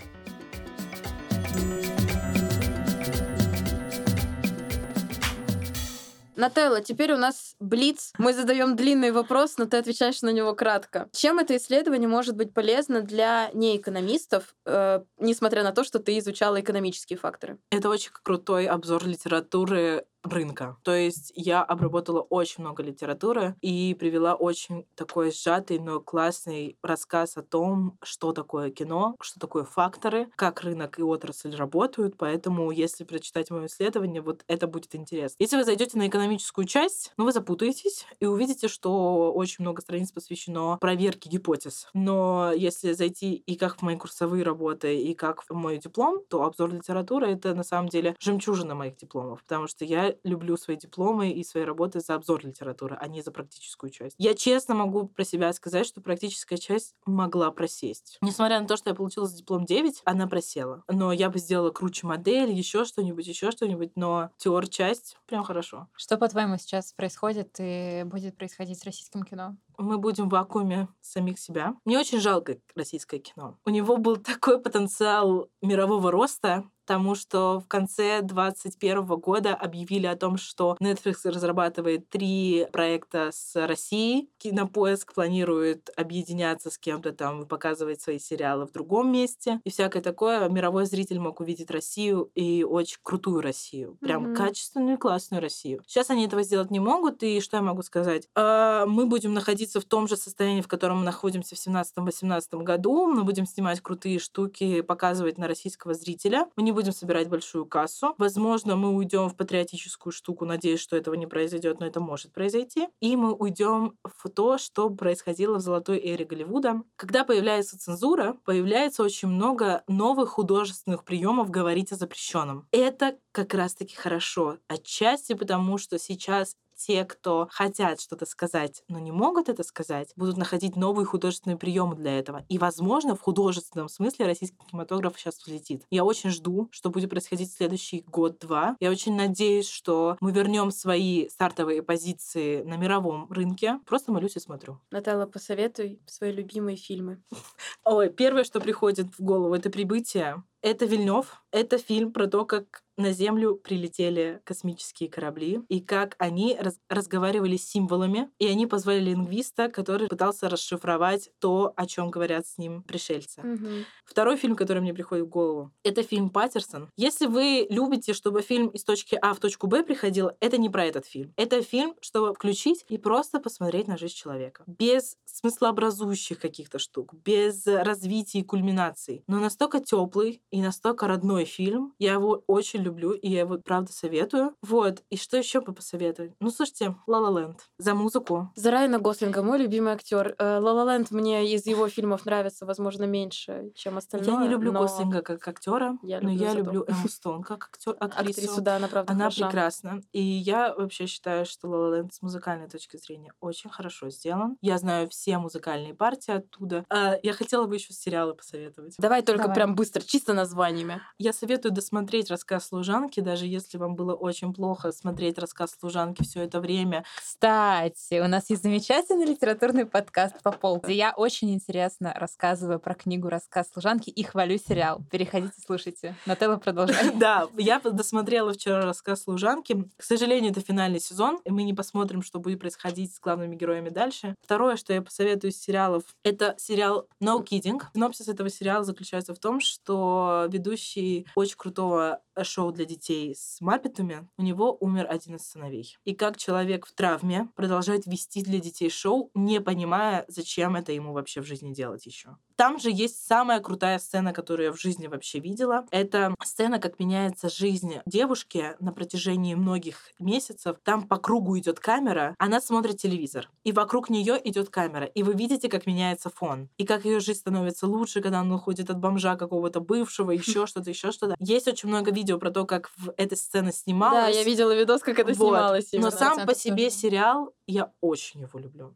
Нателла, теперь у нас блиц. Мы задаем длинный вопрос, но ты отвечаешь на него кратко. Чем это исследование может быть полезно для неэкономистов, э, несмотря на то, что ты изучала экономические факторы? Это очень крутой обзор литературы рынка. То есть я обработала очень много литературы и привела очень такой сжатый, но классный рассказ о том, что такое кино, что такое факторы, как рынок и отрасль работают. Поэтому, если прочитать мое исследование, вот это будет интересно. Если вы зайдете на экономическую часть, ну, вы запутаетесь и увидите, что очень много страниц посвящено проверке гипотез. Но если зайти и как в мои курсовые работы, и как в мой диплом, то обзор литературы — это на самом деле жемчужина моих дипломов, потому что я люблю свои дипломы и свои работы за обзор литературы, а не за практическую часть. Я честно могу про себя сказать, что практическая часть могла просесть. Несмотря на то, что я получила за диплом 9, она просела. Но я бы сделала круче модель, еще что-нибудь, еще что-нибудь, но теор часть прям хорошо. Что, по-твоему, сейчас происходит и будет происходить с российским кино? Мы будем в вакууме самих себя. Мне очень жалко российское кино. У него был такой потенциал мирового роста, потому что в конце 2021 года объявили о том, что Netflix разрабатывает три проекта с Россией. Кинопоиск планирует объединяться с кем-то там показывать свои сериалы в другом месте. И всякое такое. Мировой зритель мог увидеть Россию и очень крутую Россию. Прям Мгм. качественную и классную Россию. Сейчас они этого сделать не могут, и что я могу сказать? А, Мы будем находиться в том же состоянии, в котором мы находимся в 17-18 году. Мы будем снимать крутые штуки, показывать на российского зрителя. Мы не будем собирать большую кассу. Возможно, мы уйдем в патриотическую штуку. Надеюсь, что этого не произойдет, но это может произойти. И мы уйдем в то, что происходило в золотой эре Голливуда. Когда появляется цензура, появляется очень много новых художественных приемов говорить о запрещенном. Это как раз-таки хорошо. Отчасти потому, что сейчас те, кто хотят что-то сказать, но не могут это сказать, будут находить новые художественные приемы для этого. И, возможно, в художественном смысле российский кинематограф сейчас взлетит. Я очень жду, что будет происходить в следующий год-два. Я очень надеюсь, что мы вернем свои стартовые позиции на мировом рынке. Просто молюсь и смотрю. Нателла, посоветуй свои любимые фильмы. Ой, первое, что приходит в голову, это прибытие. Это Вильнев. Это фильм про то, как на Землю прилетели космические корабли, и как они раз разговаривали с символами, и они позвали лингвиста, который пытался расшифровать то, о чем говорят с ним пришельцы. Мгм. Второй фильм, который мне приходит в голову, это фильм Паттерсон. Если вы любите, чтобы фильм из точки А в точку Б приходил, это не про этот фильм. Это фильм, чтобы включить и просто посмотреть на жизнь человека. Без смыслообразующих каких-то штук, без развития и кульминаций. Но настолько теплый и настолько родной фильм. Я его очень люблю, и я его, правда, советую. Вот. И что еще бы посоветовать? Ну, слушайте, La La Land. За музыку. За Райана Гослинга, мой любимый актер. La La Land мне из его фильмов нравится, возможно, меньше, чем остальное. Я не люблю но Гослинга как актера, Я но я люблю Эмму Стоун как актер, актрису. Актрису, да, она правда Она хороша. прекрасна. И я вообще считаю, что La La Land с музыкальной точки зрения очень хорошо сделан. Я знаю все музыкальные партии оттуда. А, я хотела бы еще сериалы посоветовать. Давай только Давай. прям быстро, чисто названиями. Я советую досмотреть рассказ служанки, даже если вам было очень плохо смотреть рассказ служанки все это время. Кстати, у нас есть замечательный литературный подкаст по полу, где я очень интересно рассказываю про книгу «Рассказ служанки» и хвалю сериал. Переходите, слушайте. Нателла, продолжай. Да, я досмотрела вчера рассказ служанки. К сожалению, это финальный сезон, и мы не посмотрим, что будет происходить с главными героями дальше. Второе, что я посоветую из сериалов, это сериал No Kidding. Синопсис этого сериала заключается в том, что ведущий очень крутого шоу для детей с Маппетами, у него умер один из сыновей. И как человек в травме продолжает вести для детей шоу, не понимая, зачем это ему вообще в жизни делать еще. Там же есть самая крутая сцена, которую я в жизни вообще видела. Это сцена, как меняется жизнь девушки на протяжении многих месяцев. Там по кругу идет камера, она смотрит телевизор, и вокруг нее идет камера, и вы видите, как меняется фон, и как ее жизнь становится лучше, когда она уходит от бомжа какого-то бывшего, еще что-то, еще что-то. Есть очень много видео про то, как в эта сцена снималась. Да, я видела видос, как это Вот. снималось. Но сам по себе сериал я очень его люблю.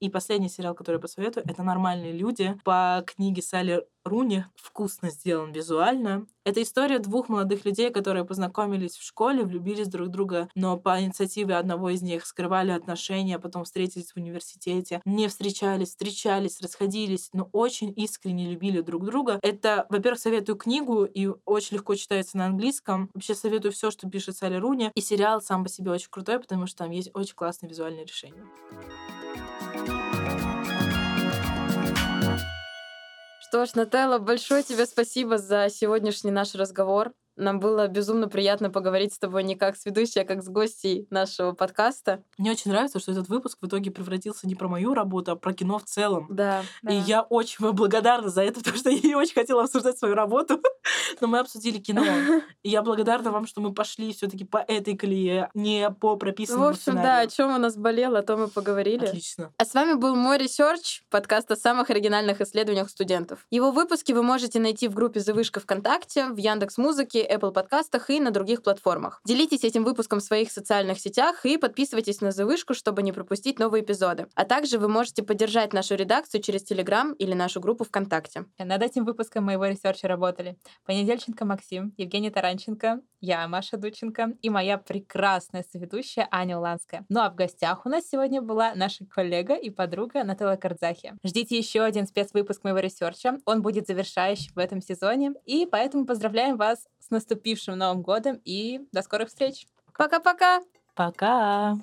И последний сериал, который я посоветую, это «Нормальные люди» по книге Салли Руни. Вкусно сделан визуально. Это история двух молодых людей, которые познакомились в школе, влюбились друг в друга, но по инициативе одного из них скрывали отношения, потом встретились в университете, не встречались, встречались, расходились, но очень искренне любили друг друга. Это, во-первых, советую книгу, и очень легко читается на английском. Вообще советую все, что пишет Салли Руни. И сериал сам по себе очень крутой, потому что там есть очень классные визуальные решения. Что ж, Нателла, большое тебе спасибо за сегодняшний наш разговор. Нам было безумно приятно поговорить с тобой не как с ведущей, а как с гостьей нашего подкаста. Мне очень нравится, что этот выпуск в итоге превратился не про мою работу, а про кино в целом. Да. И я очень вам благодарна за это, потому что я не очень хотела обсуждать свою работу. Но мы обсудили кино. И я благодарна вам, что мы пошли все таки по этой колее, не по В прописанному общем, да, о сценарию. чем у нас болело, о том мы поговорили. Отлично. А с вами был мой ресерч, подкаст о самых оригинальных исследованиях студентов. Его выпуски вы можете найти в группе «The Вышка» ВКонтакте, в Яндекс Музыке, Apple подкастах и на других платформах. Делитесь этим выпуском в своих социальных сетях и подписывайтесь на «The Вышку», чтобы не пропустить новые эпизоды. А также вы можете поддержать нашу редакцию через Телеграм или нашу группу ВКонтакте. Над этим выпуском моего ресерча работали Понедельченко Максим, Евгений Таранченко, я, Маша Дученко и моя прекрасная соведущая Аня Уланская. Ну а в гостях у нас сегодня была наша коллега и подруга Наталья Кардзахи. Ждите еще один спецвыпуск моего ресерча. Он будет завершающим в этом сезоне. И поэтому поздравляем вас с наступившим Новым годом и до скорых встреч! Пока-пока! Пока.